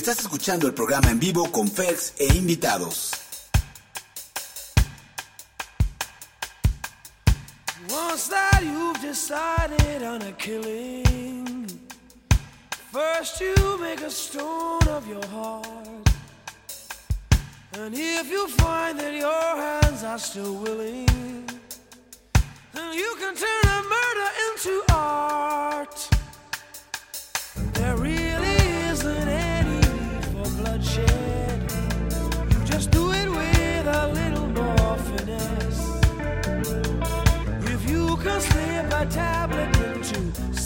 Estás escuchando el programa en vivo con Fex e invitados. Once that you've decided on a killing, first you make a stone of your heart. And if you find that your hands are still willing, then you can turn a murder into art.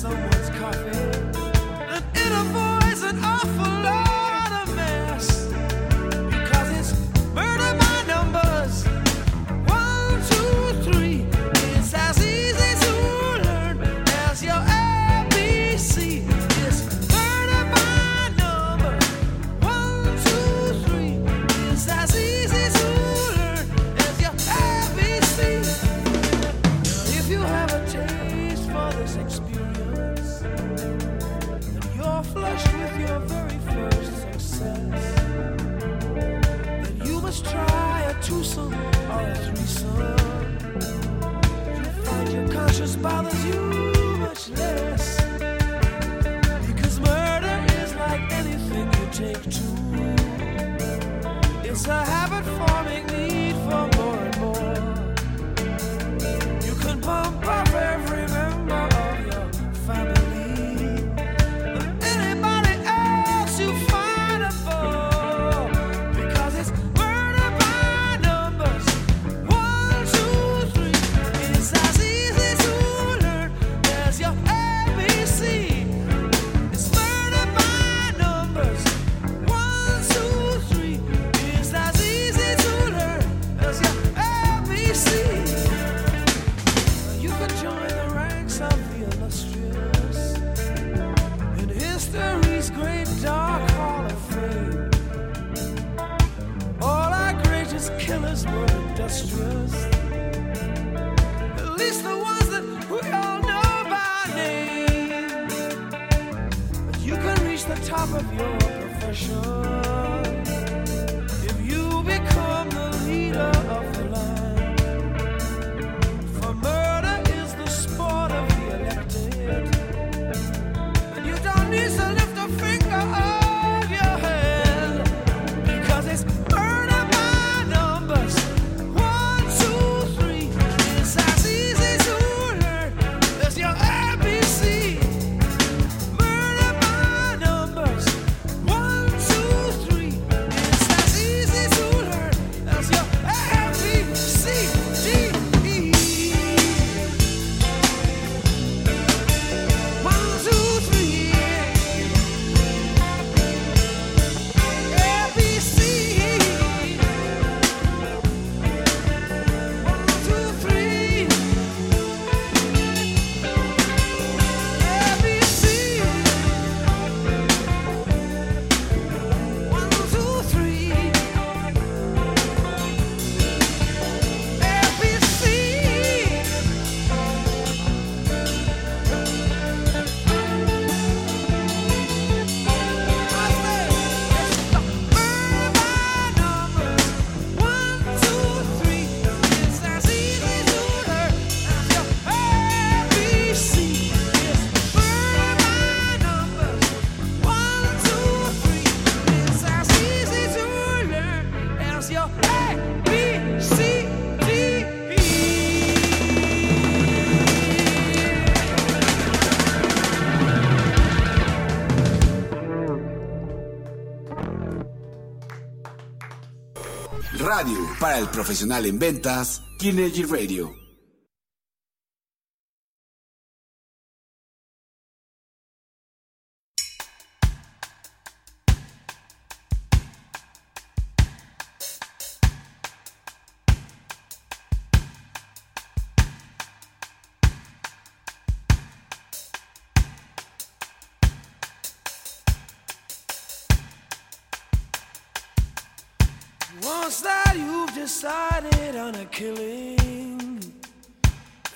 somewhere. para el profesional en ventas, Kinergy Radio. killing.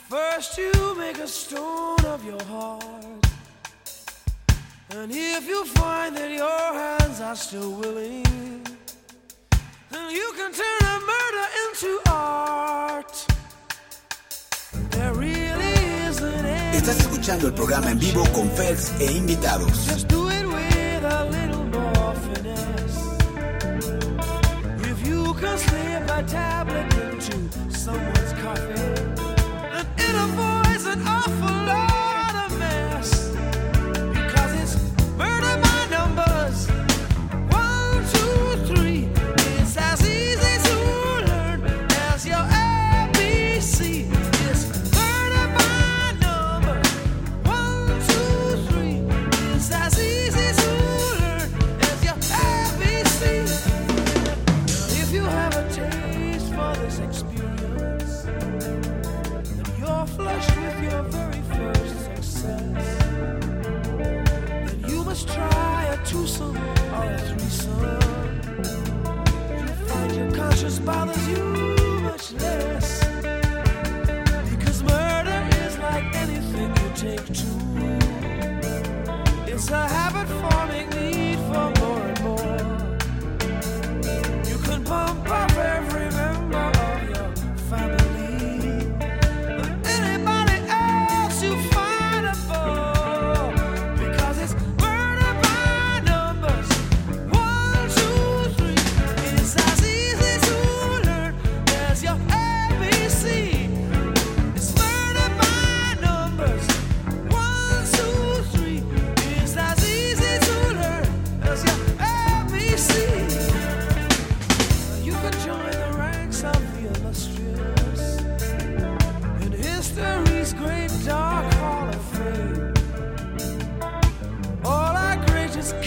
First, you make a stone of your heart. And if you find that your hands are still willing, then you can turn a murder into art. There really isn't any Estás escuchando el programa en vivo con Fels e invitados. Just do it with a little more finesse. If you can slip a tablet into someone's coffee, then it avoids an awful lot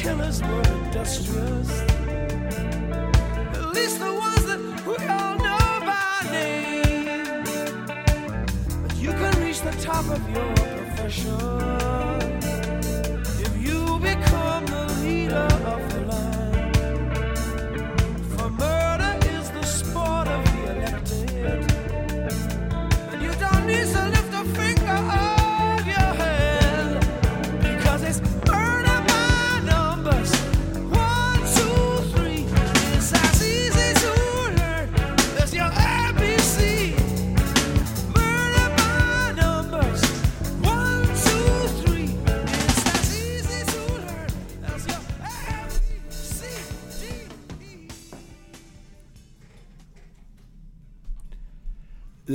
killers were industrious. At least the ones that we all know by name. But you can reach the top of your profession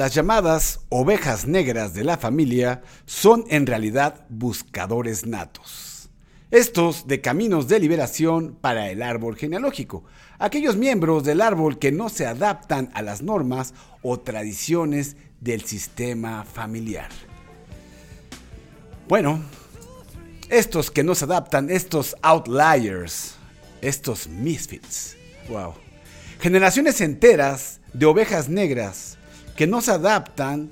Las llamadas ovejas negras de la familia son en realidad buscadores natos. Estos de caminos de liberación para el árbol genealógico, aquellos miembros del árbol que no se adaptan a las normas o tradiciones del sistema familiar. Bueno, estos que no se adaptan, estos outliers, estos misfits, wow. Generaciones enteras de ovejas negras que no se adaptan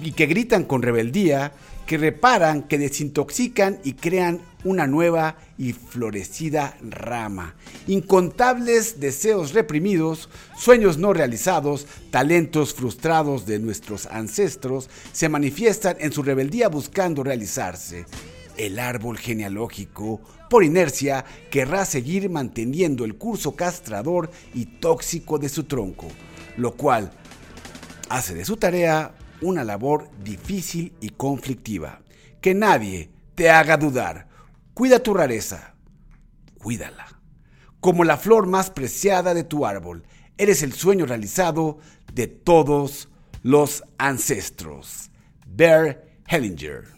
y que gritan con rebeldía, que reparan, que desintoxican y crean una nueva y florecida rama. Incontables deseos reprimidos, sueños no realizados, talentos frustrados de nuestros ancestros se manifiestan en su rebeldía buscando realizarse. El árbol genealógico, por inercia, querrá seguir manteniendo el curso castrador y tóxico de su tronco, lo cual hace de su tarea una labor difícil y conflictiva. Que nadie te haga dudar. Cuida tu rareza. Cuídala. Como la flor más preciada de tu árbol, eres el sueño realizado de todos los ancestros. Bear Hellinger.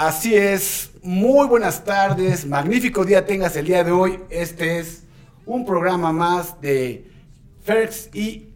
Así es, muy buenas tardes, magnífico día tengas el día de hoy. Este es un programa más de Ferx y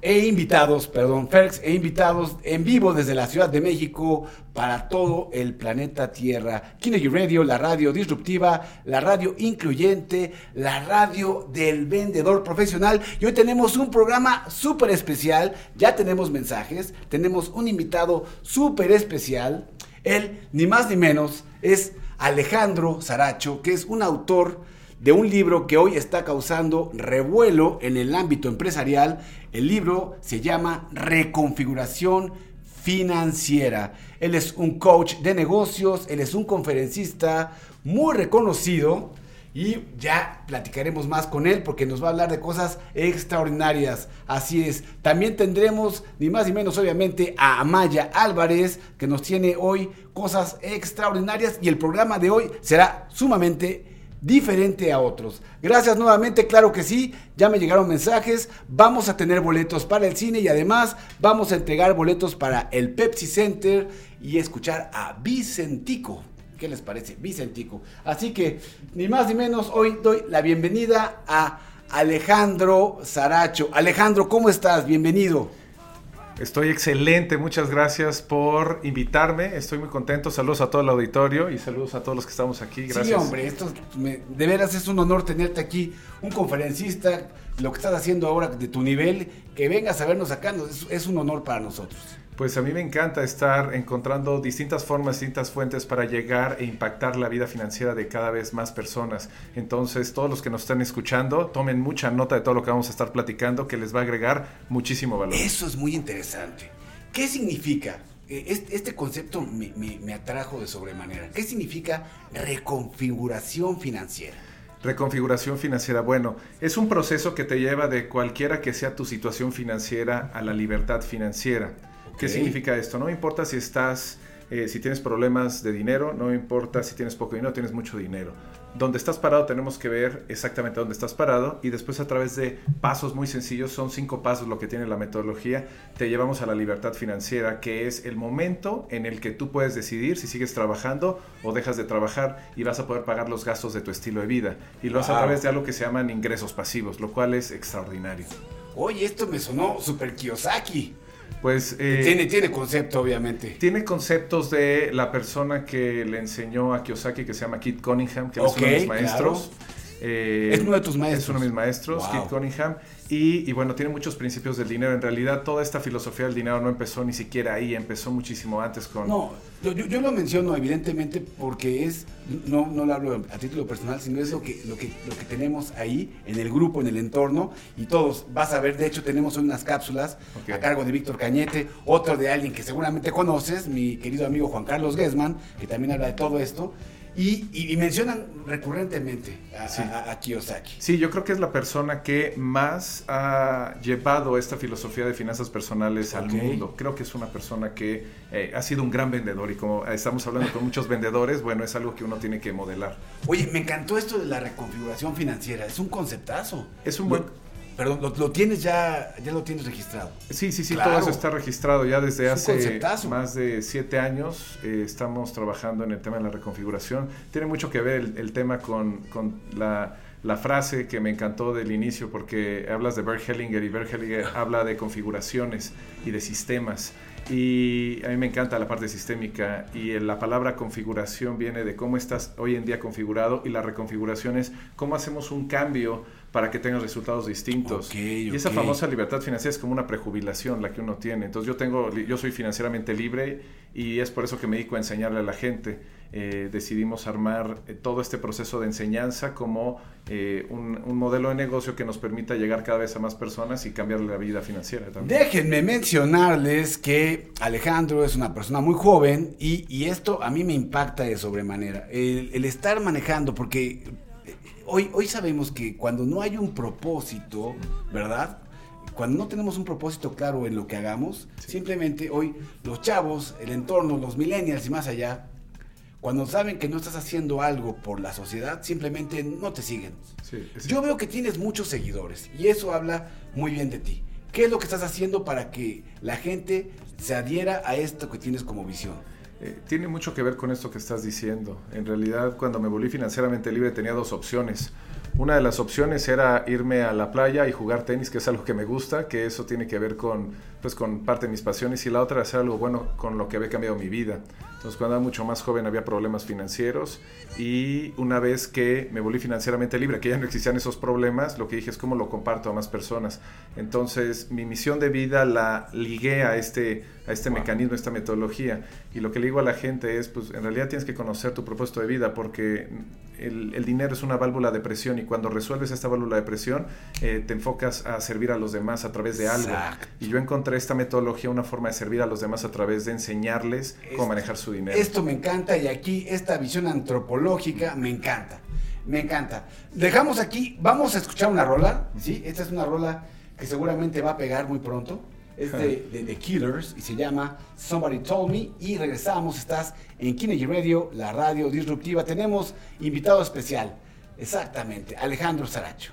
e invitados, perdón, Ferx, e invitados en vivo desde la Ciudad de México para todo el planeta Tierra. Kinegy Radio, la radio disruptiva, la radio incluyente, la radio del vendedor profesional. Y hoy tenemos un programa súper especial. Ya tenemos mensajes, tenemos un invitado súper especial. Él, ni más ni menos, es Alejandro Saracho, que es un autor de un libro que hoy está causando revuelo en el ámbito empresarial. El libro se llama Reconfiguración Financiera. Él es un coach de negocios, él es un conferencista muy reconocido y ya platicaremos más con él porque nos va a hablar de cosas extraordinarias. Así es. También tendremos, ni más ni menos obviamente, a Amaya Álvarez que nos tiene hoy cosas extraordinarias y el programa de hoy será sumamente diferente a otros. Gracias nuevamente, claro que sí, ya me llegaron mensajes, vamos a tener boletos para el cine y además vamos a entregar boletos para el Pepsi Center y escuchar a Vicentico. ¿Qué les parece? Vicentico. Así que, ni más ni menos, hoy doy la bienvenida a Alejandro Saracho. Alejandro, ¿cómo estás? Bienvenido. Estoy excelente, muchas gracias por invitarme. Estoy muy contento. Saludos a todo el auditorio y saludos a todos los que estamos aquí. Gracias. Sí, hombre, esto de veras es un honor tenerte aquí, un conferencista, lo que estás haciendo ahora de tu nivel, que vengas a vernos acá, es, es un honor para nosotros. Pues a mí me encanta estar encontrando distintas formas, distintas fuentes para llegar e impactar la vida financiera de cada vez más personas. Entonces, todos los que nos están escuchando, tomen mucha nota de todo lo que vamos a estar platicando, que les va a agregar muchísimo valor. Eso es muy interesante. ¿Qué significa? Este, este concepto me, me, me atrajo de sobremanera. ¿Qué significa reconfiguración financiera? Reconfiguración financiera. Bueno, es un proceso que te lleva de cualquiera que sea tu situación financiera a la libertad financiera. ¿Qué significa esto? No importa si estás, eh, si tienes problemas de dinero, no importa si tienes poco dinero, tienes mucho dinero. Donde estás parado tenemos que ver exactamente dónde estás parado y después a través de pasos muy sencillos, son cinco pasos lo que tiene la metodología, te llevamos a la libertad financiera, que es el momento en el que tú puedes decidir si sigues trabajando o dejas de trabajar y vas a poder pagar los gastos de tu estilo de vida. Y lo haces a través de algo que se llaman ingresos pasivos, lo cual es extraordinario. Oye, esto me sonó super Kiyosaki. Pues, eh, tiene, tiene concepto, obviamente. Tiene conceptos de la persona que le enseñó a Kiyosaki, que se llama Kit Cunningham, que es uno de mis maestros. Eh, es uno de tus maestros. Es uno de mis maestros, wow. Kit Cunningham. Y, y, bueno, tiene muchos principios del dinero. En realidad, toda esta filosofía del dinero no empezó ni siquiera ahí, empezó muchísimo antes con... No, yo, yo lo menciono evidentemente porque es, no, no lo hablo a título personal, sino es lo que, lo, que, lo que tenemos ahí en el grupo, en el entorno, y todos, vas a ver, de hecho tenemos unas cápsulas okay. a cargo de Víctor Cañete, otro de alguien que seguramente conoces, mi querido amigo Juan Carlos Guesman, que también habla de todo esto. Y, y, mencionan recurrentemente a, sí. a, a, Kiyosaki. Sí, yo creo que es la persona que más ha llevado esta filosofía de finanzas personales okay. al mundo. Creo que es una persona que eh, ha sido un gran vendedor y como estamos hablando con muchos vendedores, bueno, es algo que uno tiene que modelar. Oye, me encantó esto de la reconfiguración financiera. Es un conceptazo. Es un buen... Perdón, lo, lo, tienes ya, ya lo tienes registrado. Sí, sí, sí, claro. todo eso está registrado ya desde hace más de siete años. Eh, estamos trabajando en el tema de la reconfiguración. Tiene mucho que ver el, el tema con, con la, la, frase que me encantó del inicio, porque hablas de Bert Hellinger y Bert Hellinger habla de configuraciones y de sistemas. Y a mí me encanta la parte sistémica y la palabra configuración viene de cómo estás hoy en día configurado y la reconfiguración es cómo hacemos un cambio para que tengas resultados distintos. Okay, y esa famosa libertad financiera es como una prejubilación la que uno tiene. Entonces yo tengo, yo soy financieramente libre y es por eso que me dedico a enseñarle a la gente. Eh, decidimos armar eh, todo este proceso de enseñanza como eh, un, un, modelo de negocio que nos permita llegar cada vez a más personas y cambiarle la vida financiera también. Déjenme mencionarles que Alejandro es una persona muy joven y, y esto a mí me impacta de sobremanera. El, el estar manejando, porque hoy, hoy sabemos que cuando no hay un propósito, ¿verdad? Cuando no tenemos un propósito claro en lo que hagamos, sí. simplemente hoy los chavos, el entorno, los millennials y más allá, cuando saben que no estás haciendo algo por la sociedad, simplemente no te siguen. Sí, sí. Yo veo que tienes muchos seguidores y eso habla muy bien de ti. ¿Qué es lo que estás haciendo para que la gente se adhiera a esto que tienes como visión? Eh, tiene mucho que ver con esto que estás diciendo. En realidad, cuando me volví financieramente libre tenía dos opciones. Una de las opciones era irme a la playa y jugar tenis, que es algo que me gusta, que eso tiene que ver con, pues, con parte de mis pasiones, y la otra hacer algo bueno con lo que había cambiado mi vida. Entonces, cuando era mucho más joven había problemas financieros y una vez que me volví financieramente libre, que ya no existían esos problemas, lo que dije es cómo lo comparto a más personas. Entonces, mi misión de vida la ligué a este, a este mecanismo, a esta metodología. Y lo que le digo a la gente es, pues en realidad tienes que conocer tu propósito de vida porque el, el dinero es una válvula de presión y cuando resuelves esta válvula de presión, eh, te enfocas a servir a los demás a través de algo. Exacto. Y yo encontré esta metodología una forma de servir a los demás a través de enseñarles cómo manejar su dinero. Esto me encanta y aquí esta visión antropológica me encanta. Me encanta. Dejamos aquí, vamos a escuchar una rola, ¿sí? Esta es una rola que seguramente va a pegar muy pronto. Es de, de The Killers y se llama Somebody Told Me. Y regresamos, estás en Kinegy Radio, la radio disruptiva. Tenemos invitado especial, exactamente, Alejandro Saracho.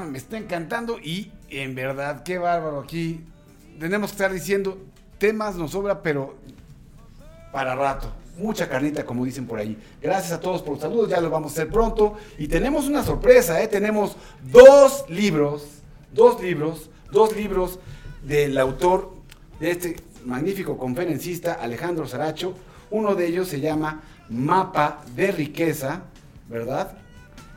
Me está encantando y en verdad, qué bárbaro aquí. Tenemos que estar diciendo, temas nos sobra, pero para rato. Mucha carnita, como dicen por ahí. Gracias a todos por los saludos, ya lo vamos a hacer pronto. Y tenemos una sorpresa, ¿eh? Tenemos dos libros, dos libros, dos libros del autor de este magnífico conferencista, Alejandro Saracho. Uno de ellos se llama Mapa de Riqueza, ¿verdad?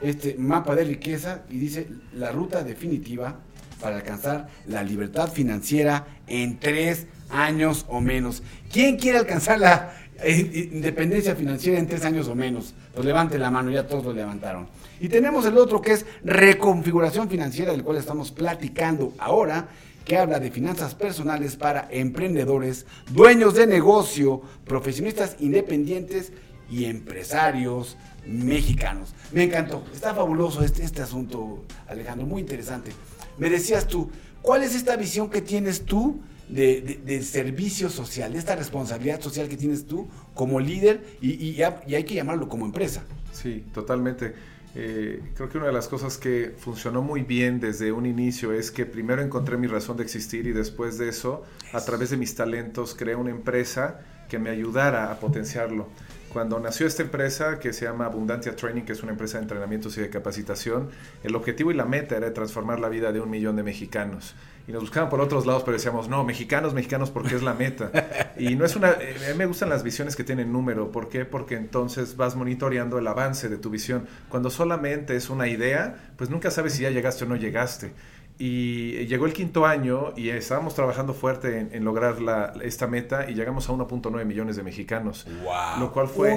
Este mapa de riqueza y dice la ruta definitiva para alcanzar la libertad financiera en tres años o menos. ¿Quién quiere alcanzar la eh, independencia financiera en tres años o menos? Pues levante la mano, ya todos lo levantaron. Y tenemos el otro que es reconfiguración financiera, del cual estamos platicando ahora, que habla de finanzas personales para emprendedores, dueños de negocio, profesionistas independientes y empresarios mexicanos. Me encantó, está fabuloso este, este asunto, Alejandro, muy interesante. Me decías tú, ¿cuál es esta visión que tienes tú de, de- de servicio social, de esta responsabilidad social que tienes tú como líder y, y hay que llamarlo como empresa? Sí, totalmente. Eh, creo que una de las cosas que funcionó muy bien desde un inicio es que primero encontré mi razón de existir y después de eso, a través de mis talentos, creé una empresa que me ayudara a potenciarlo. Cuando nació esta empresa que se llama Abundancia Training, que es una empresa de entrenamientos y de capacitación, el objetivo y la meta era transformar la vida de un millón de mexicanos. Y nos buscaban por otros lados, pero decíamos, no, mexicanos, mexicanos, porque es la meta. Y no es una... eh, A mí me gustan las visiones que tienen número. ¿Por qué? Porque entonces vas monitoreando el avance de tu visión. Cuando solamente es una idea, pues nunca sabes si ya llegaste o no llegaste. Y llegó el quinto año y estábamos trabajando fuerte en, en lograr la- esta meta y llegamos a 1.9 millones de mexicanos. Wow. Lo cual fue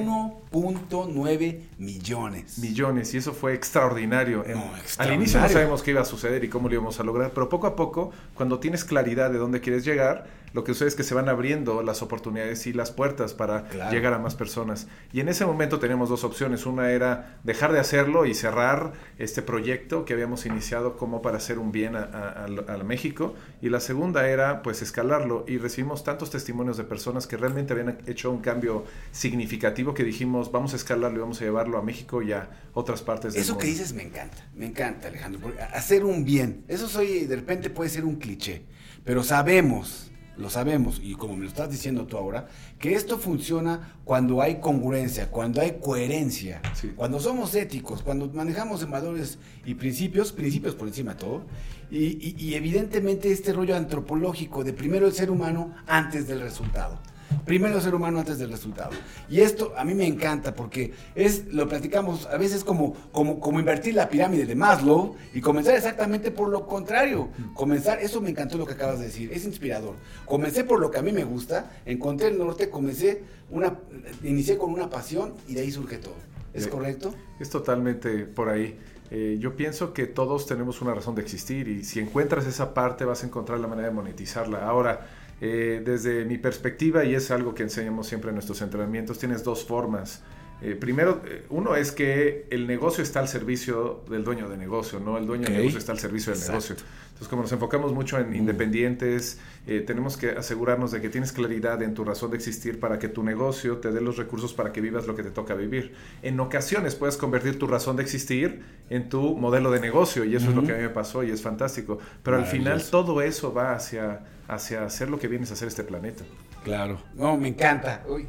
1.9 millones. millones y eso fue extraordinario. No, Al extraordinario. inicio no sabemos qué iba a suceder y cómo lo íbamos a lograr, pero poco a poco, cuando tienes claridad de dónde quieres llegar, lo que sucede es que se van abriendo las oportunidades y las puertas para Claro. llegar a más personas. Y en ese momento teníamos dos opciones. Una era dejar de hacerlo y cerrar este proyecto que habíamos iniciado como para hacer un bien a, México. Y la segunda era pues escalarlo. Y recibimos tantos testimonios de personas que realmente habían hecho un cambio significativo que dijimos vamos a escalarlo y vamos a llevarlo a México y a otras partes del Eso mundo. que dices me encanta, me encanta Alejandro, porque hacer un bien, eso soy, de repente puede ser un cliché, pero sabemos, lo sabemos, y como me lo estás diciendo tú ahora, que esto funciona cuando hay congruencia, cuando hay coherencia, Sí. cuando somos éticos, cuando manejamos valores y principios, principios por encima de todo, y, y- y evidentemente este rollo antropológico de primero el ser humano antes del resultado. Primero el ser humano antes del resultado. Y esto a mí me encanta porque es, lo platicamos a veces como, como, como invertir la pirámide de Maslow y comenzar exactamente por lo contrario. Comenzar, eso me encantó lo que acabas de decir, es inspirador. Comencé por lo que a mí me gusta, encontré el norte, comencé una, inicié con una pasión y de ahí surge todo. ¿Es Sí. correcto? Es totalmente por ahí. Eh, yo pienso que todos tenemos una razón de existir y si encuentras esa parte vas a encontrar la manera de monetizarla. Ahora, eh, desde mi perspectiva, y es algo que enseñamos siempre en nuestros entrenamientos, tienes dos formas. Eh, primero, eh, uno es que el negocio está al servicio del dueño de negocio, no el dueño del negocio está al servicio del Exacto. negocio. Entonces, como nos enfocamos mucho en independientes, eh, tenemos que asegurarnos de que tienes claridad en tu razón de existir para que tu negocio te dé los recursos para que vivas lo que te toca vivir. En ocasiones puedes convertir tu razón de existir en tu modelo de negocio y eso es lo que a mí me pasó y es fantástico. Pero al final todo eso va hacia, hacia hacer lo que vienes a hacer este planeta. Claro. No, me encanta. Uy.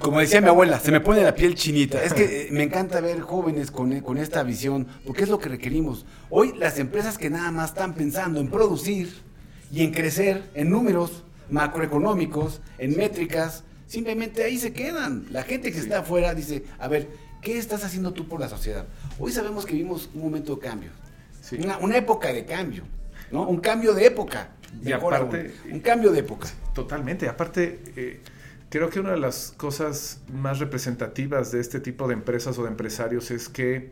Como decía mi abuela, se me pone la piel chinita. Es que eh, me encanta ver jóvenes con, con esta visión, porque es lo que requerimos. Hoy las empresas que nada más están pensando en producir y en crecer en números macroeconómicos, en métricas, simplemente ahí se quedan. La gente que Sí. está afuera dice, a ver, ¿qué estás haciendo tú por la sociedad? Hoy sabemos que vivimos un momento de cambio, Sí. una, una época de cambio, ¿no? Un cambio de época. Y Mejor aparte- un cambio de época. Totalmente. Aparte, eh, creo que una de las cosas más representativas de este tipo de empresas o de empresarios es que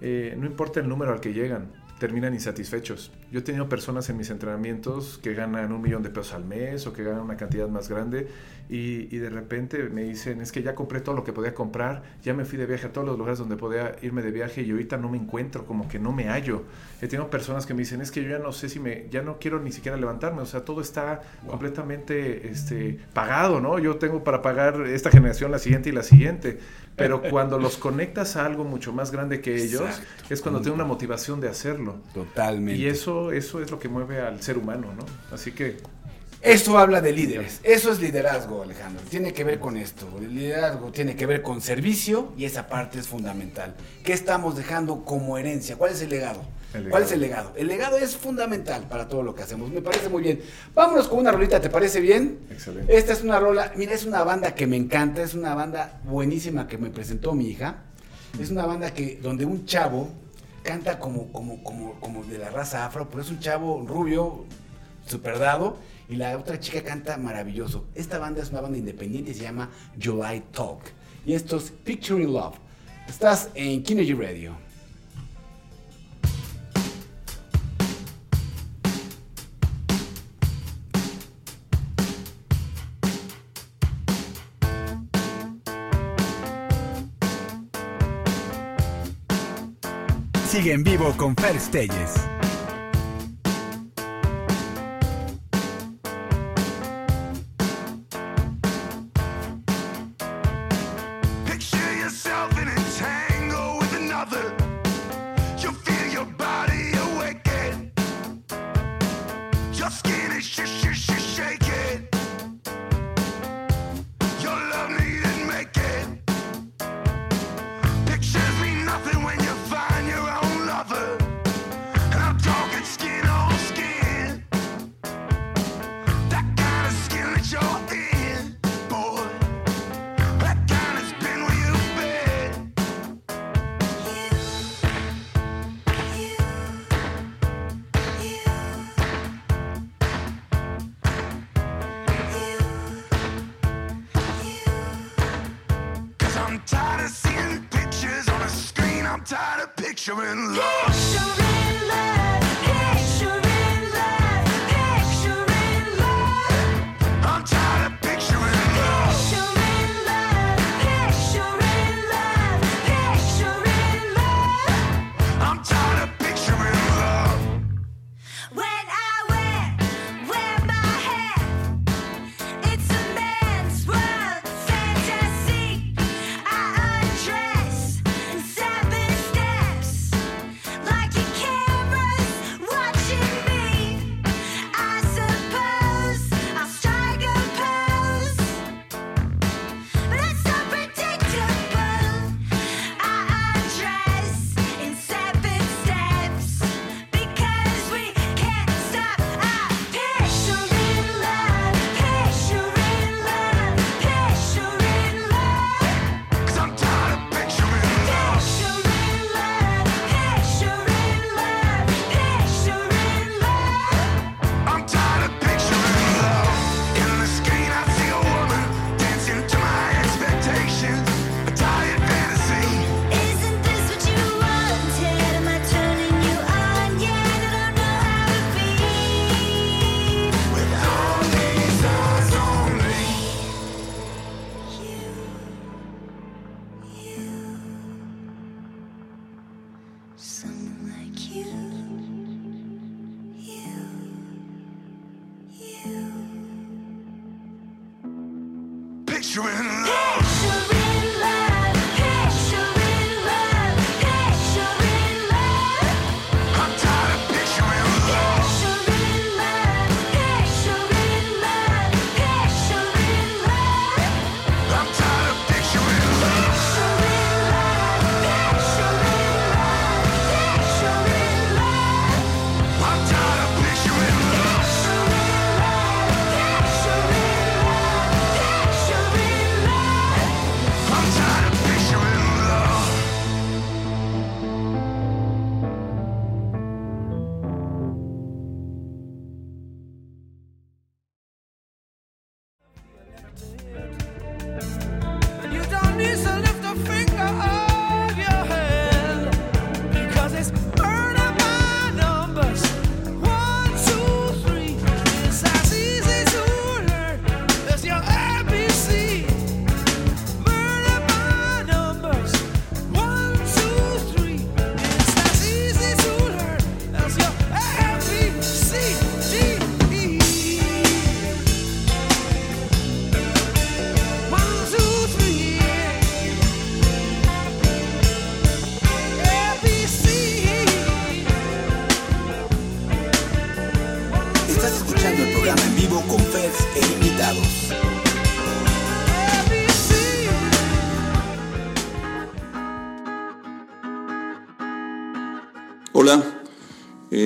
eh, no importa el número al que llegan, terminan insatisfechos. Yo he tenido personas en mis entrenamientos que ganan un millón de pesos al mes o que ganan una cantidad más grande y, y, de repente me dicen, es que ya compré todo lo que podía comprar, ya me fui de viaje a todos los lugares donde podía irme de viaje y ahorita no me encuentro, como que no me hallo. He tenido personas que me dicen, es que yo ya no sé si me, ya no quiero ni siquiera levantarme, o sea, todo está completamente este, pagado, ¿no? Yo tengo para pagar esta generación, la siguiente y la siguiente. Pero cuando los conectas a algo mucho más grande que ellos, es cuando tienen una motivación de hacerlo. Totalmente. Y eso, eso es lo que mueve al ser humano, ¿no? Así que... Eso habla de líderes. Eso es liderazgo, Alejandro. Tiene que ver con esto. El liderazgo tiene que ver con servicio y esa parte es fundamental. ¿Qué estamos dejando como herencia? ¿Cuál es el legado? ¿Cuál es el legado? El legado es fundamental para todo lo que hacemos. Me parece muy bien. Vámonos con una rolita, ¿te parece bien? Excelente. Esta es una rola, mira, es una banda que me encanta, es una banda buenísima que me presentó mi hija. Es una banda que donde un chavo canta como, como, como, como de la raza afro, pero es un chavo rubio, super dado, y la otra chica canta maravilloso. Esta banda es una banda independiente y se llama July Talk. Y esto es Picturing Love. Estás en Kinergy Radio. Sigue en vivo con Fer.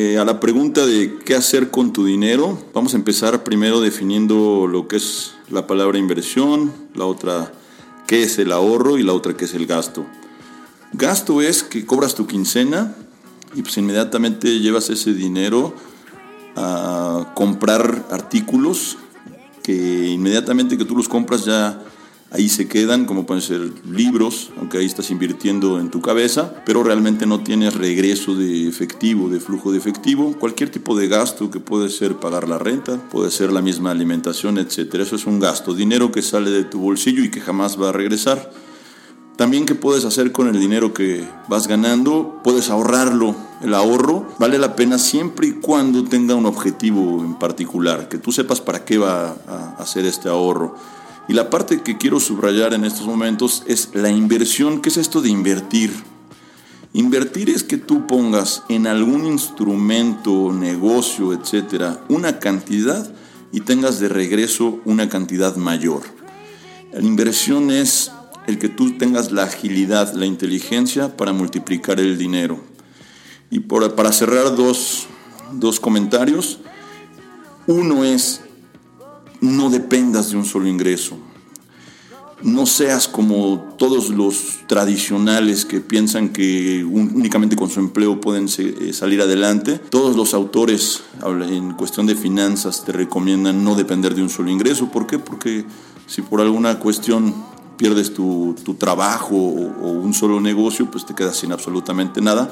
Eh, a la pregunta de qué hacer con tu dinero, vamos a empezar primero definiendo lo que es la palabra inversión, la otra qué es el ahorro y la otra qué es el gasto. Gasto es que cobras tu quincena y pues inmediatamente llevas ese dinero a comprar artículos que inmediatamente que tú los compras ya ahí se quedan, como pueden ser libros, aunque ahí estás invirtiendo en tu cabeza, pero realmente no tienes regreso de efectivo, de flujo de efectivo, cualquier tipo de gasto que puede ser pagar la renta, puede ser la misma alimentación, etcétera. Eso es un gasto, dinero que sale de tu bolsillo y que jamás va a regresar. También qué puedes hacer con el dinero que vas ganando, puedes ahorrarlo. El ahorro vale la pena siempre y cuando tenga un objetivo en particular, que tú sepas para qué va a hacer este ahorro. Y la parte que quiero subrayar en estos momentos es la inversión. ¿Qué es esto de invertir? Invertir es que tú pongas en algún instrumento, negocio, etcétera, una cantidad y tengas de regreso una cantidad mayor. La inversión es el que tú tengas la agilidad, la inteligencia para multiplicar el dinero. Y para cerrar dos, dos comentarios, uno es no dependas de un solo ingreso. No seas como todos los tradicionales que piensan que únicamente con su empleo pueden eh, salir adelante. Todos los autores en cuestión de finanzas te recomiendan no depender de un solo ingreso. ¿Por qué? Porque si por alguna cuestión pierdes tu, trabajo o, un solo negocio, pues te quedas sin absolutamente nada.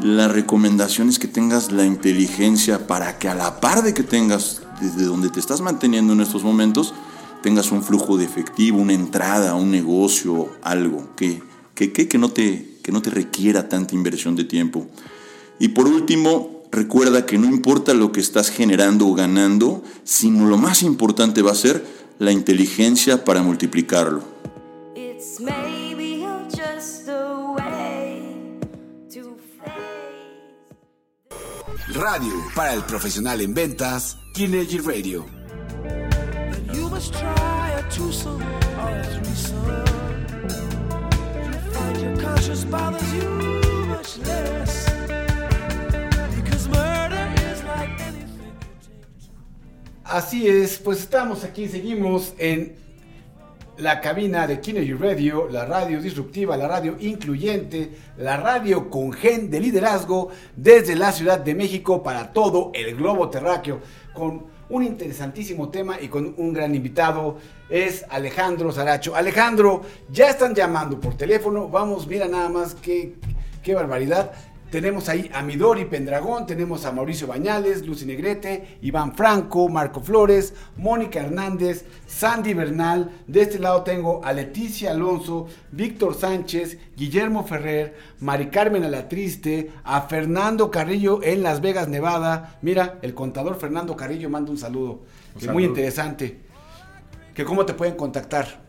La recomendación es que tengas la inteligencia para que a la par de que tengas desde donde te estás manteniendo en estos momentos, tengas un flujo de efectivo, una entrada, un negocio, algo que, que, que, no, te, que no te requiera tanta inversión de tiempo. Y por último, recuerda que no importa lo que estás generando o ganando, sino lo más importante va a ser la inteligencia para multiplicarlo. Radio para el profesional en ventas, Kinergy Radio. Así es, pues estamos aquí, seguimos en la cabina de Kinergy Radio, la radio disruptiva, la radio incluyente, la radio con gen de liderazgo desde la Ciudad de México para todo el globo terráqueo, con un interesantísimo tema y con un gran invitado, es Alejandro Saracho. Alejandro, ya están llamando por teléfono, vamos, mira nada más qué, qué barbaridad. Tenemos ahí a Midori Pendragón, tenemos a Mauricio Bañales, Lucy Negrete, Iván Franco, Marco Flores, Mónica Hernández, Sandy Bernal. De este lado tengo a Leticia Alonso, Víctor Sánchez, Guillermo Ferrer, Mari Carmen Alatriste, a Fernando Carrillo en Las Vegas, Nevada. Mira, el contador Fernando Carrillo manda un saludo. que muy interesante. Que cómo te pueden contactar.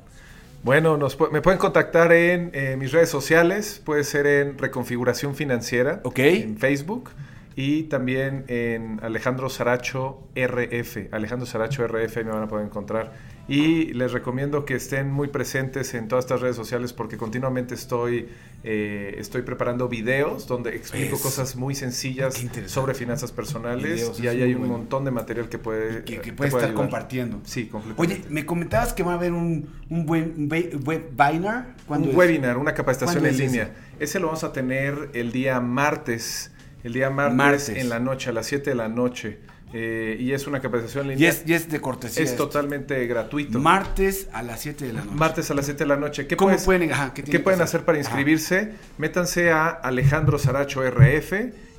Bueno, me pueden contactar en eh, mis redes sociales, puede ser en Reconfiguración Financiera, en Facebook, y también en Alejandro Saracho RF. Alejandro Saracho RF me van a poder encontrar. Y les recomiendo que estén muy presentes en todas estas redes sociales porque continuamente estoy, eh, estoy preparando videos donde explico cosas muy sencillas sobre finanzas personales y ahí hay un montón de material que puede, que, puede, estar compartiendo. Sí. Oye, me comentabas que va a haber un, un buen webinar. Un webinar, una capacitación en línea. Ese lo vamos a tener el día martes. El día martes, en la noche, a las 7 de la noche. Eh, y es una capacitación línea. Y es, de cortesía. Es totalmente gratuito. Martes a las 7 de la noche. Martes a las 7 de la noche. ¿Qué, pueden, ¿qué pueden hacer para inscribirse? Métanse a Alejandro Saracho RF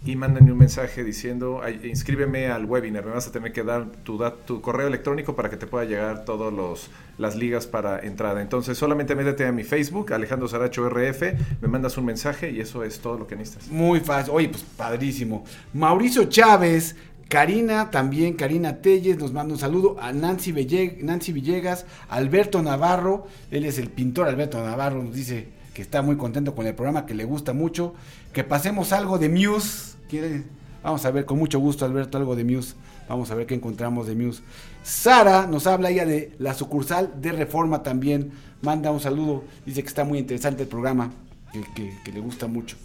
y mándenme un mensaje diciendo, inscríbeme al webinar, me vas a tener que dar tu, tu correo electrónico para que te pueda llegar todas las ligas para entrada. Entonces solamente métete a mi Facebook, Alejandro Saracho RF, me mandas un mensaje y eso es todo lo que necesitas. Muy fácil, oye, pues padrísimo. Mauricio Chávez Karina también, Karina Telles nos manda un saludo a Nancy, Villegas, Alberto Navarro, él es el pintor Alberto Navarro, nos dice que está muy contento con el programa, que le gusta mucho, que pasemos algo de Muse, ¿quiere? Vamos a ver con mucho gusto Alberto algo de Muse, vamos a ver qué encontramos de Muse. Sara nos habla ella de la sucursal de Reforma también, manda un saludo, dice que está muy interesante el programa, que le gusta mucho.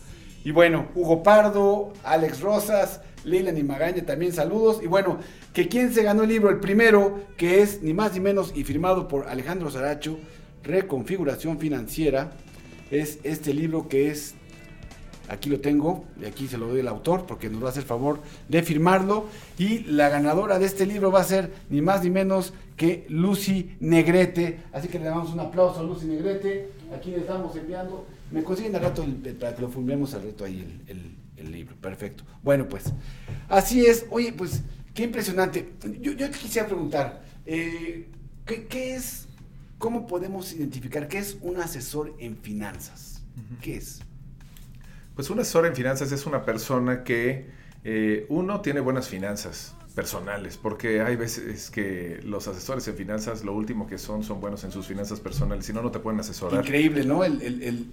Y bueno, Hugo Pardo, Alex Rosas, Lilian y Magaña también saludos. Y bueno, que quién se ganó el libro, el primero, que es ni más ni menos y firmado por Alejandro Saracho, Reconfiguración Financiera, es este libro que es, aquí lo tengo, y aquí se lo doy al autor porque nos va a hacer favor de firmarlo. Y la ganadora de este libro va a ser ni más ni menos que Lucy Negrete. Así que le damos un aplauso a Lucy Negrete. Aquí le estamos enviando. Me consiguen al rato el- para que lo filmemos al rato ahí el, el- el libro. Perfecto. Bueno, pues así es. Oye, pues qué impresionante. Yo, yo te quisiera preguntar, eh, ¿qué, qué es, cómo podemos identificar qué es un asesor en finanzas? ¿Qué es? Pues un asesor en finanzas es una persona que, eh, uno, tiene buenas finanzas personales, porque hay veces que los asesores en finanzas lo último que son son buenos en sus finanzas personales, si no, no te pueden asesorar. Increíble, ¿no? El, el, el,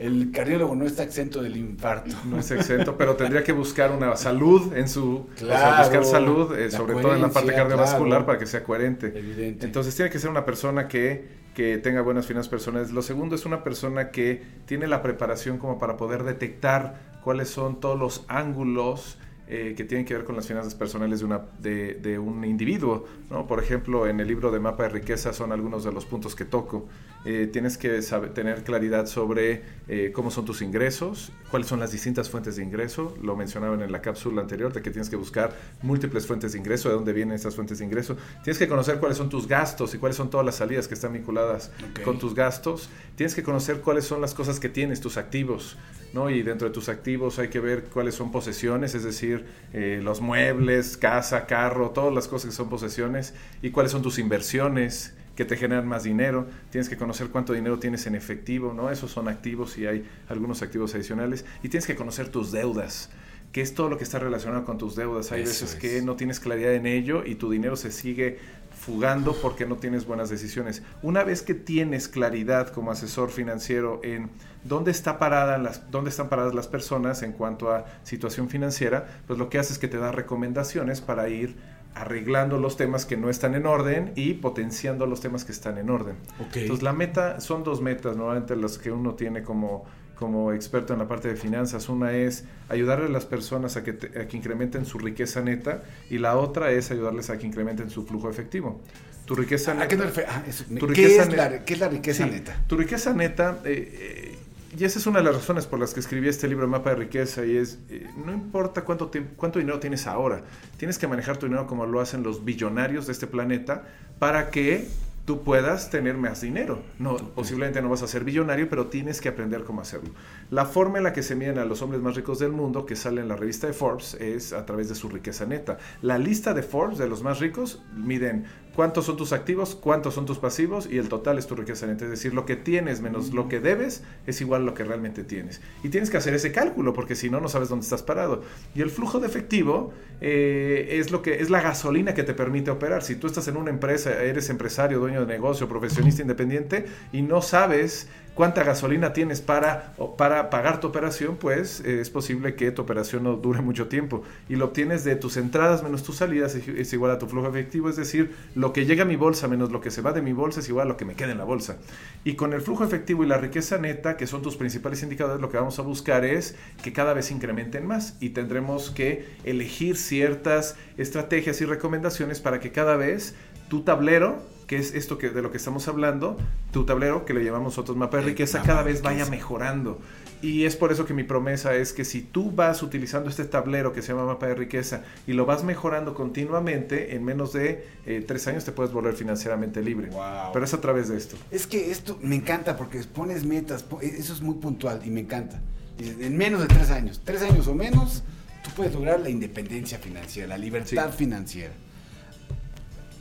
el cardiólogo no está exento del infarto. No es exento, pero tendría que buscar una salud en su... o sea, Claro, buscar salud, eh, sobre todo en la parte cardiovascular, claro. para que sea coherente. Evidente. Entonces tiene que ser una persona que, que tenga buenas finanzas personales. Lo segundo es una persona que tiene la preparación como para poder detectar cuáles son todos los ángulos eh, que tienen que ver con las finanzas personales de, una, de, de un individuo. ¿no? Por ejemplo, en el libro de Mapa de Riqueza son algunos de los puntos que toco. Eh, tienes que saber- tener claridad sobre eh, cómo son tus ingresos, cuáles son las distintas fuentes de ingreso. Lo mencionaban en la cápsula anterior de que tienes que buscar múltiples fuentes de ingreso, de dónde vienen estas fuentes de ingreso. Tienes que conocer cuáles son tus gastos y cuáles son todas las salidas que están vinculadas Ok. con tus gastos. Tienes que conocer cuáles son las cosas que tienes, tus activos. ¿no? Y dentro de tus activos hay que ver cuáles son posesiones, es decir, eh, los muebles, casa, carro, todas las cosas que son posesiones y cuáles son tus inversiones que te generan más dinero. Tienes que conocer cuánto dinero tienes en efectivo, ¿no? Esos son activos y hay algunos activos adicionales. Y tienes que conocer tus deudas, que es todo lo que está relacionado con tus deudas. Hay Eso veces es. que no tienes claridad en ello y tu dinero se sigue fugando porque no tienes buenas decisiones. Una vez que tienes claridad como asesor financiero en dónde está parada las dónde están paradas las personas en cuanto a situación financiera, pues lo que hace es que te da recomendaciones para ir arreglando los temas que no están en orden y potenciando los temas que están en orden. Ok. Entonces la meta son dos metas normalmente las que uno tiene como como experto en la parte de finanzas. Una es ayudarle a las personas a que, te- a que incrementen su riqueza neta y la otra es ayudarles a que incrementen su flujo efectivo. Tu riqueza ¿A neta. qué? Ah, eso. Tu ¿Qué, riqueza es la, qué es la riqueza Sí, neta? Tu riqueza neta, eh, eh, y esa es una de las razones por las que escribí este libro, mapa de riqueza, y es, eh, no importa cuánto, cuánto dinero tienes ahora, tienes que manejar tu dinero como lo hacen los billonarios de este planeta para que tú puedas tener más dinero. No, posiblemente no vas a ser billonario, pero tienes que aprender cómo hacerlo. La forma en la que se miden a los hombres más ricos del mundo, que sale en la revista de Forbes, es a través de su riqueza neta. La lista de Forbes de los más ricos miden cuántos son tus activos, cuántos son tus pasivos y el total es tu riqueza neta. Es decir, lo que tienes menos lo que debes es igual a lo que realmente tienes. Y tienes que hacer ese cálculo porque si no, no sabes dónde estás parado. Y el flujo de efectivo eh, es, lo que, es la gasolina que te permite operar. Si tú estás en una empresa, eres empresario, dueño de negocio, profesionista independiente y no sabes cuánta gasolina tienes para, para pagar tu operación, pues eh, es posible que tu operación no dure mucho tiempo. Y lo obtienes de tus entradas menos tus salidas es, es igual a tu flujo efectivo, es decir, lo que llega a mi bolsa menos lo que se va de mi bolsa es igual a lo que me queda en la bolsa. Y con el flujo efectivo y la riqueza neta, que son tus principales indicadores, lo que vamos a buscar es que cada vez incrementen más y tendremos que elegir ciertas estrategias y recomendaciones para que cada vez tu tablero que es esto que, de lo que estamos hablando, tu tablero, que le llamamos nosotros mapa de riqueza, cada vez vaya mejorando. Y es por eso que mi promesa es que si tú vas utilizando este tablero que se llama mapa de riqueza y lo vas mejorando continuamente, en menos de eh, tres años te puedes volver financieramente libre. Wow. Pero es a través de esto. Es que esto me encanta porque pones metas, po- eso es muy puntual y me encanta. En menos de tres años, tres años o menos, tú puedes lograr la independencia financiera, la libertad Sí. financiera.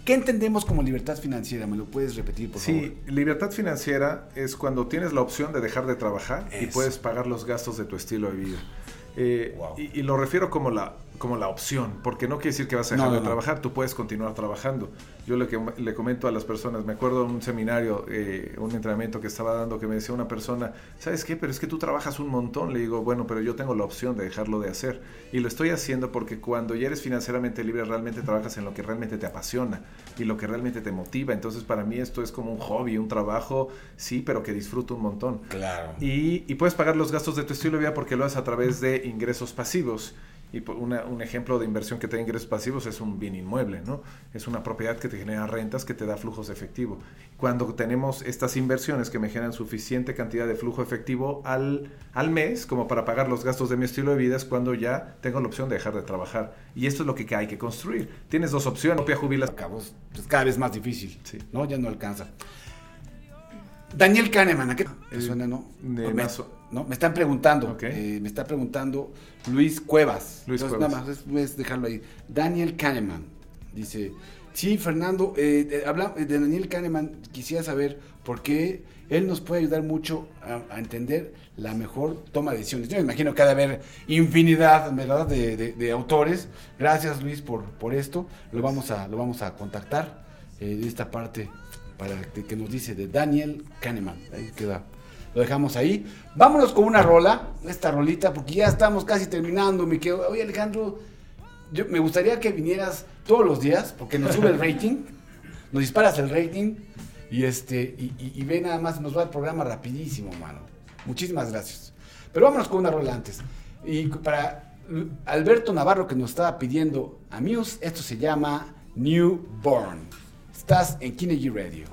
¿Qué entendemos como libertad financiera? ¿Me lo puedes repetir, por Sí, libertad financiera es cuando tienes la opción de dejar de trabajar y puedes pagar los gastos de tu estilo de vida. Eh, Wow. y, y lo refiero como la como la opción, porque no quiere decir que vas a dejar no, de trabajar, tú puedes continuar trabajando. Yo le, que- le comento a las personas, me acuerdo de un seminario, eh, un entrenamiento que estaba dando que me decía una persona, ¿sabes qué? Pero es que tú trabajas un montón. Le digo, bueno, pero yo tengo la opción de dejarlo de hacer. Y lo estoy haciendo porque cuando ya eres financieramente libre, realmente trabajas en lo que realmente te apasiona y lo que realmente te motiva. Entonces, para mí esto es como un hobby, un trabajo, sí, pero que disfruto un montón. Claro. Y, y puedes pagar los gastos de tu estilo de vida porque lo haces a través de ingresos pasivos. Y por una- un ejemplo de inversión que te da ingresos pasivos es un bien inmueble, ¿no? Es una propiedad que te genera rentas, que te da flujos de efectivo. Cuando tenemos estas inversiones que me generan suficiente cantidad de flujo efectivo al, al mes, como para pagar los gastos de mi estilo de vida, es cuando ya tengo la opción de dejar de trabajar. Y esto es lo que hay que construir. Tienes dos opciones, propia jubilación. Es cada vez más difícil. Sí. ¿No? Ya no alcanza. Daniel Kahneman, ¿a qué te Eh, suena, no? de me, no, me están preguntando. Ok. eh, me está preguntando Luis Cuevas. Luis Entonces, Cuevas. Nada más, es, es dejarlo ahí. Daniel Kahneman dice: Sí, Fernando, eh, eh, habla- de Daniel Kahneman, quisiera saber por qué él nos puede ayudar mucho a, a entender la mejor toma de decisiones. Yo me imagino que ha de haber infinidad, ¿verdad?, de, de- de autores. Gracias, Luis, por, por esto. Lo vamos a, lo vamos a contactar eh, de esta parte para que, que nos dice de Daniel Kahneman. Ahí queda. Lo dejamos ahí. Vámonos con una rola, esta rolita, porque ya estamos casi terminando. Me quedo, oye Alejandro, yo, me gustaría que vinieras todos los días, porque nos sube el rating, nos disparas el rating y este y, y- y ve nada más, nos va el programa rapidísimo, mano. Muchísimas gracias. Pero vámonos con una rola antes. Y para Alberto Navarro que nos estaba pidiendo a Muse, esto se llama Newborn. Estás en Kinegy Radio.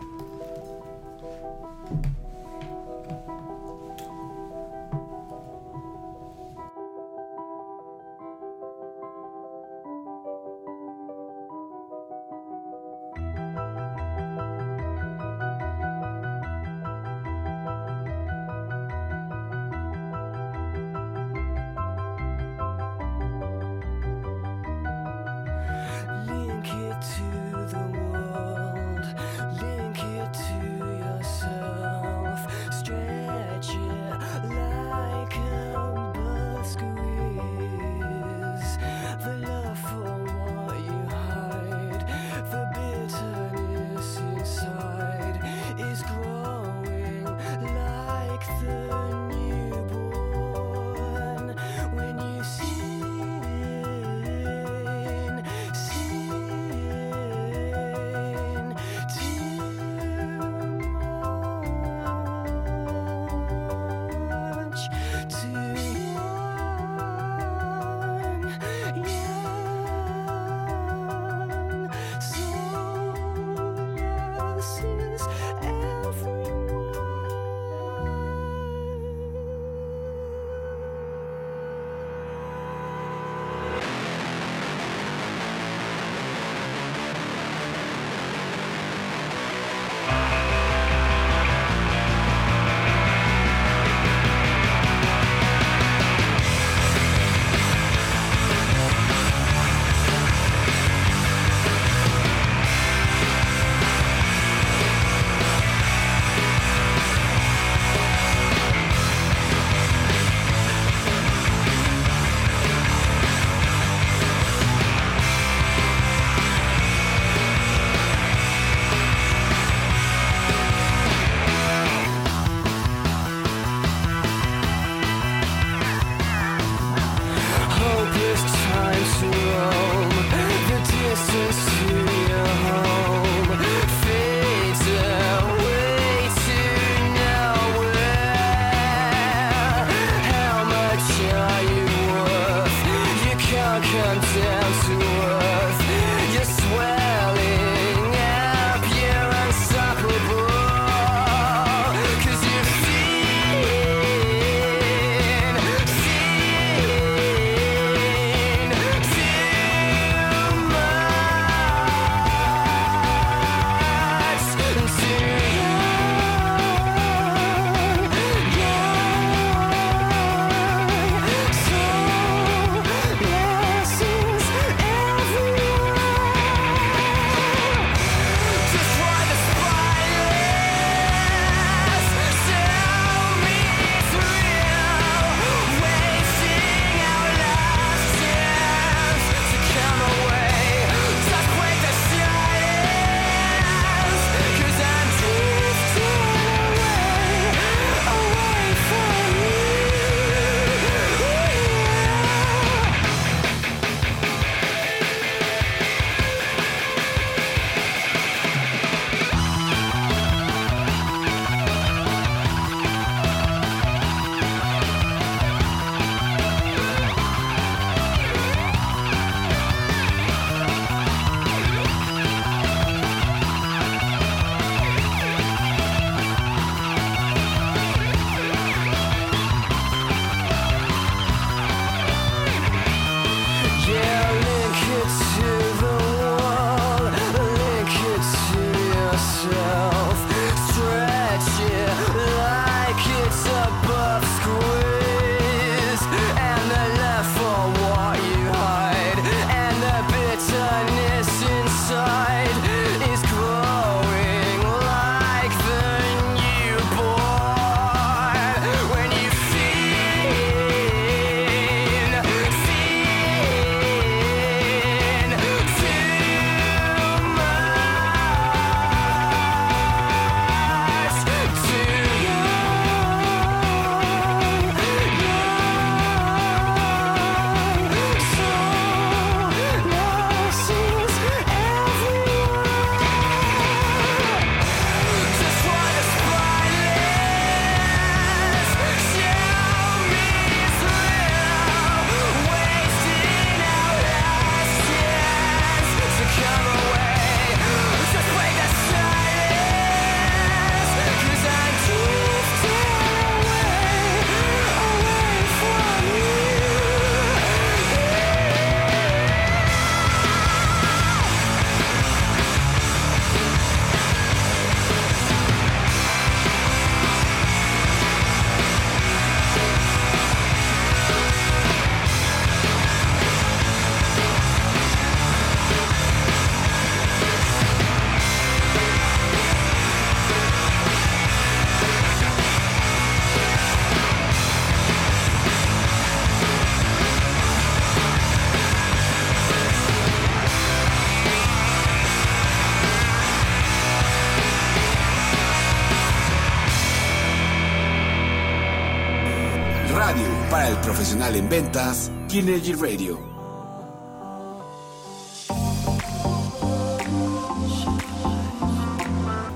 En ventas, Kinergy Radio.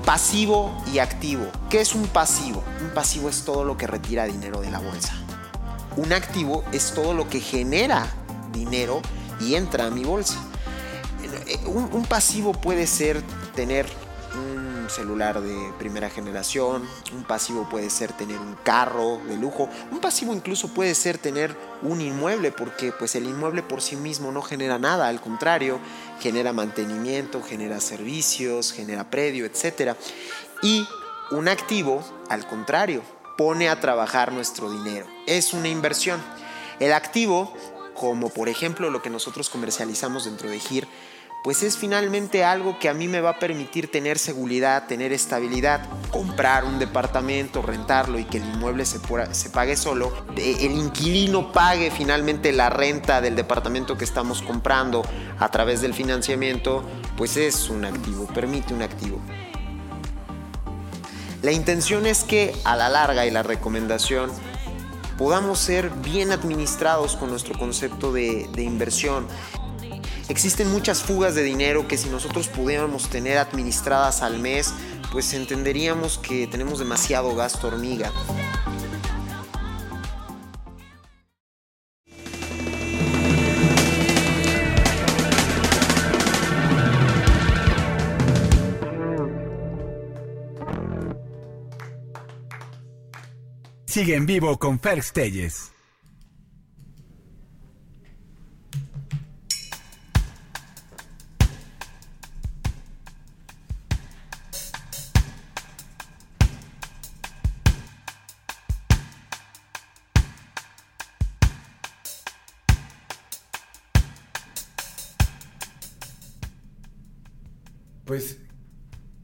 Pasivo y activo. ¿Qué es un pasivo? Un pasivo es todo lo que retira dinero de la bolsa. Un activo es todo lo que genera dinero y entra a mi bolsa. Eh, un, un pasivo puede ser tener celular de primera generación, un pasivo puede ser tener un carro de lujo, un pasivo incluso puede ser tener un inmueble, porque pues el inmueble por sí mismo no genera nada, al contrario, genera mantenimiento, genera servicios, genera predio, etc. Y un activo, al contrario, pone a trabajar nuestro dinero, es una inversión. El activo, como por ejemplo lo que nosotros comercializamos dentro de GIR, pues es finalmente algo que a mí me va a permitir tener seguridad, tener estabilidad, comprar un departamento, rentarlo y que el inmueble se, pague solo, el inquilino pague finalmente la renta del departamento que estamos comprando a través del financiamiento, pues es un activo, permite un activo. La intención es que a la larga y la recomendación podamos ser bien administrados con nuestro concepto de inversión Existen muchas fugas de dinero que si nosotros pudiéramos tener administradas al mes, pues entenderíamos que tenemos demasiado gasto hormiga. Sigue en vivo con Fer Telles.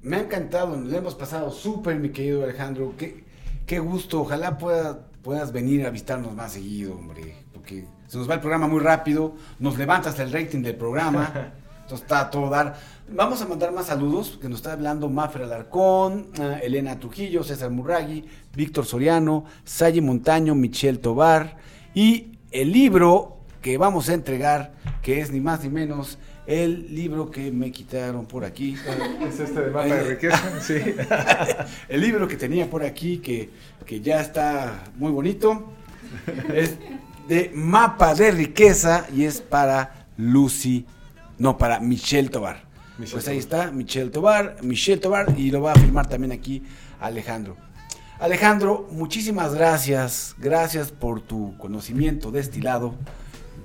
Me ha encantado, le hemos pasado súper, mi querido Alejandro. Qué, qué gusto, ojalá pueda, puedas venir a visitarnos más seguido, hombre, porque se nos va el programa muy rápido, nos levantas el rating del programa, entonces está todo dar. Vamos a mandar más saludos, que nos está hablando Mafer Alarcón, uh, Elena Trujillo, César Murragui, Víctor Soriano, Salle Montaño, Michelle Tobar, y el libro que vamos a entregar, que es ni más ni menos el libro que me quitaron por aquí. Es este de mapa de riqueza, sí. el libro que tenía por aquí, que, que ya está muy bonito, es de mapa de riqueza y es para Lucy, no, para Michelle Tobar. Michelle pues ahí está, Michelle Tobar, Michelle Tobar, y lo va a firmar también aquí Alejandro. Alejandro, muchísimas gracias, gracias por tu conocimiento destilado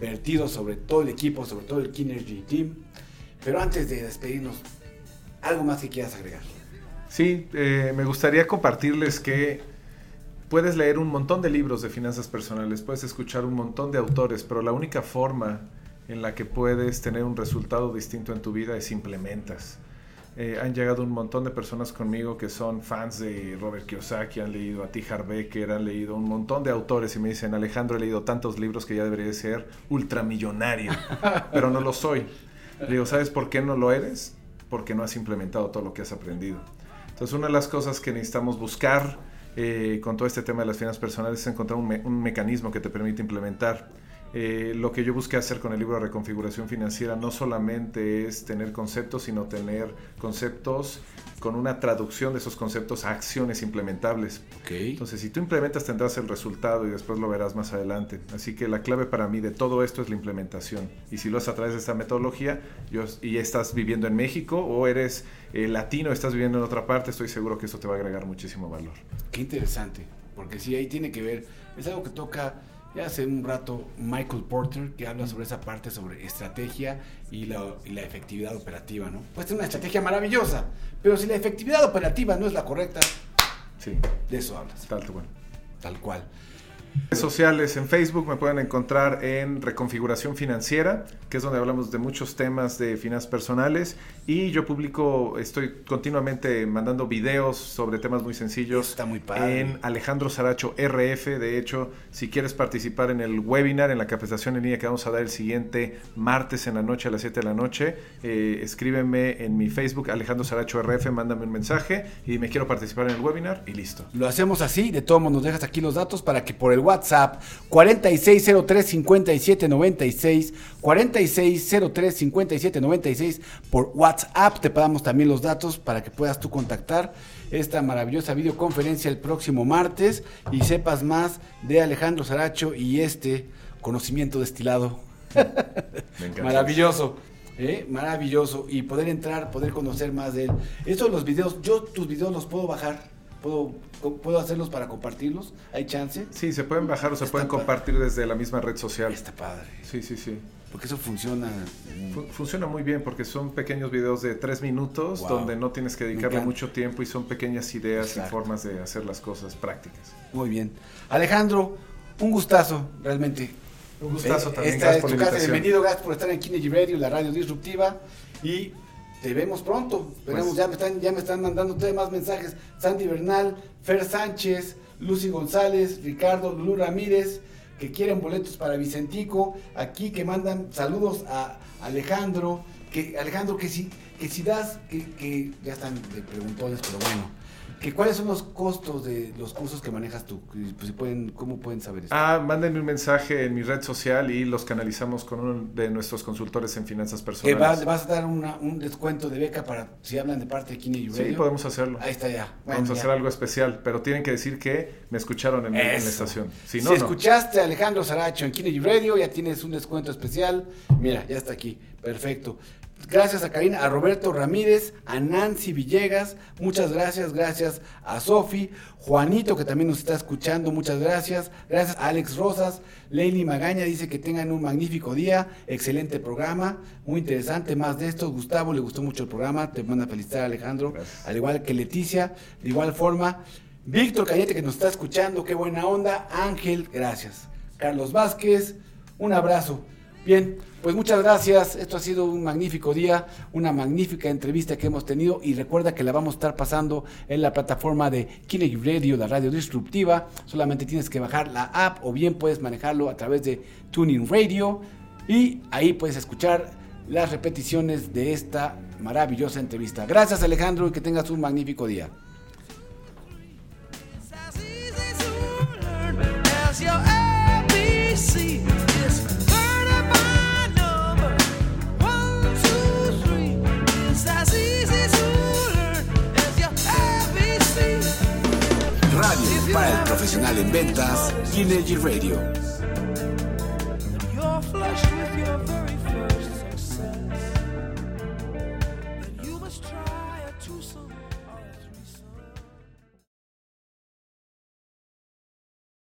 vertido sobre todo el equipo, sobre todo el Kinergy Team. Pero antes de despedirnos, ¿algo más que quieras agregar? Sí, eh, me gustaría compartirles que puedes leer un montón de libros de finanzas personales, puedes escuchar un montón de autores, pero la única forma en la que puedes tener un resultado distinto en tu vida es implementas. Eh, han llegado un montón de personas conmigo que son fans de Robert Kiyosaki, han leído a T. Becker, han leído un montón de autores y me dicen, Alejandro, he leído tantos libros que ya debería ser ultramillonario, pero no lo soy. Le digo, ¿sabes por qué no lo eres? Porque no has implementado todo lo que has aprendido. Entonces, una de las cosas que necesitamos buscar eh, con todo este tema de las finanzas personales es encontrar un, un mecanismo que te permite implementar. Eh, lo que yo busqué hacer con el libro de reconfiguración financiera no solamente es tener conceptos, sino tener conceptos con una traducción de esos conceptos a acciones implementables. Entonces, si tú implementas, tendrás el resultado y después lo verás más adelante. Así que la clave para mí de todo esto es la implementación. Y si lo haces a través de esta metodología yo, y estás viviendo en México o eres eh, latino, estás viviendo en otra parte, estoy seguro que eso te va a agregar muchísimo valor. Qué interesante, porque si ahí tiene que ver, es algo que toca ya hace un rato Michael Porter que habla sobre esa parte sobre estrategia y la, y la efectividad operativa, ¿no? Pues es una estrategia maravillosa, pero si la efectividad operativa no es la correcta, sí. de eso hablas. Tal cual. Tal cual sociales en Facebook me pueden encontrar en Reconfiguración Financiera, que es donde hablamos de muchos temas de finanzas personales y yo publico, estoy continuamente mandando videos sobre temas muy sencillos Está muy en Alejandro Saracho RF. De hecho, si quieres participar en el webinar, en la capacitación en línea que vamos a dar el siguiente martes en la noche a las 7 de la noche, eh, escríbeme en mi Facebook Alejandro Saracho RF, mándame un mensaje y me quiero participar en el webinar y listo. Lo hacemos así, de todos modos nos dejas aquí los datos para que por el WhatsApp 4603-5796, 4603-5796 por WhatsApp. Te pagamos también los datos para que puedas tú contactar esta maravillosa videoconferencia el próximo martes y sepas más de Alejandro Saracho y este conocimiento destilado. Maravilloso. ¿eh? Maravilloso. Y poder entrar, poder conocer más de él. Estos los videos, yo tus videos los puedo bajar. Puedo, puedo hacerlos para compartirlos. ¿Hay chance? Sí, se pueden bajar o se pueden compartir desde la misma red social. Está padre. Sí, sí, sí. Porque eso funciona. funciona muy bien porque son pequeños videos de tres minutos donde no tienes que dedicarle mucho tiempo y son pequeñas ideas y formas de hacer las cosas prácticas. Muy bien. Alejandro, un gustazo, realmente. Un gustazo eh, también. Esta es tu casa. Bienvenido, gracias por estar en Kinegy Radio, la radio disruptiva. Y te vemos pronto. Pues ya, me están, ya me están mandando más mensajes. Sandy Bernal, Fer Sánchez, Lucy González, Ricardo, Lulu Ramírez, que quieren boletos para Vicentico. Aquí que mandan saludos a Alejandro. Que Alejandro, que si, que si das, que, que ya están de preguntones, pero bueno ¿Cuáles son los costos de los cursos que manejas tú? Pues, pueden, ¿Cómo pueden saber eso? Ah, mándenme un mensaje en mi red social y los canalizamos con uno de nuestros consultores en finanzas personales. ¿Le vas a dar un descuento de beca para si hablan de parte de Kine Radio? Sí, podemos hacerlo. Ahí está ya. Vamos a hacer algo especial, pero tienen que decir que me escucharon en, la estación. Si, no, escuchaste a Alejandro Saracho en Kine Radio, ya tienes un descuento especial. Mira, ya está aquí. Perfecto. Gracias a Karina, a Roberto Ramírez, a Nancy Villegas, muchas gracias, gracias a Sofi, Juanito que también nos está escuchando, muchas gracias, gracias a Alex Rosas, Leili Magaña dice que tengan un magnífico día, excelente programa, muy interesante, más de esto, Gustavo le gustó mucho el programa, te manda felicitar Alejandro, al igual que Leticia, de igual forma, Víctor Cañete que nos está escuchando, qué buena onda, Ángel, gracias, Carlos Vázquez, un abrazo. Bien, pues muchas gracias. Esto ha sido un magnífico día, una magnífica entrevista que hemos tenido y recuerda que la vamos a estar pasando en la plataforma de Kinect Radio, la radio disruptiva. Solamente tienes que bajar la app o bien puedes manejarlo a través de Tuning Radio y ahí puedes escuchar las repeticiones de esta maravillosa entrevista. Gracias Alejandro y que tengas un magnífico día. Para el profesional en ventas, Energy Radio.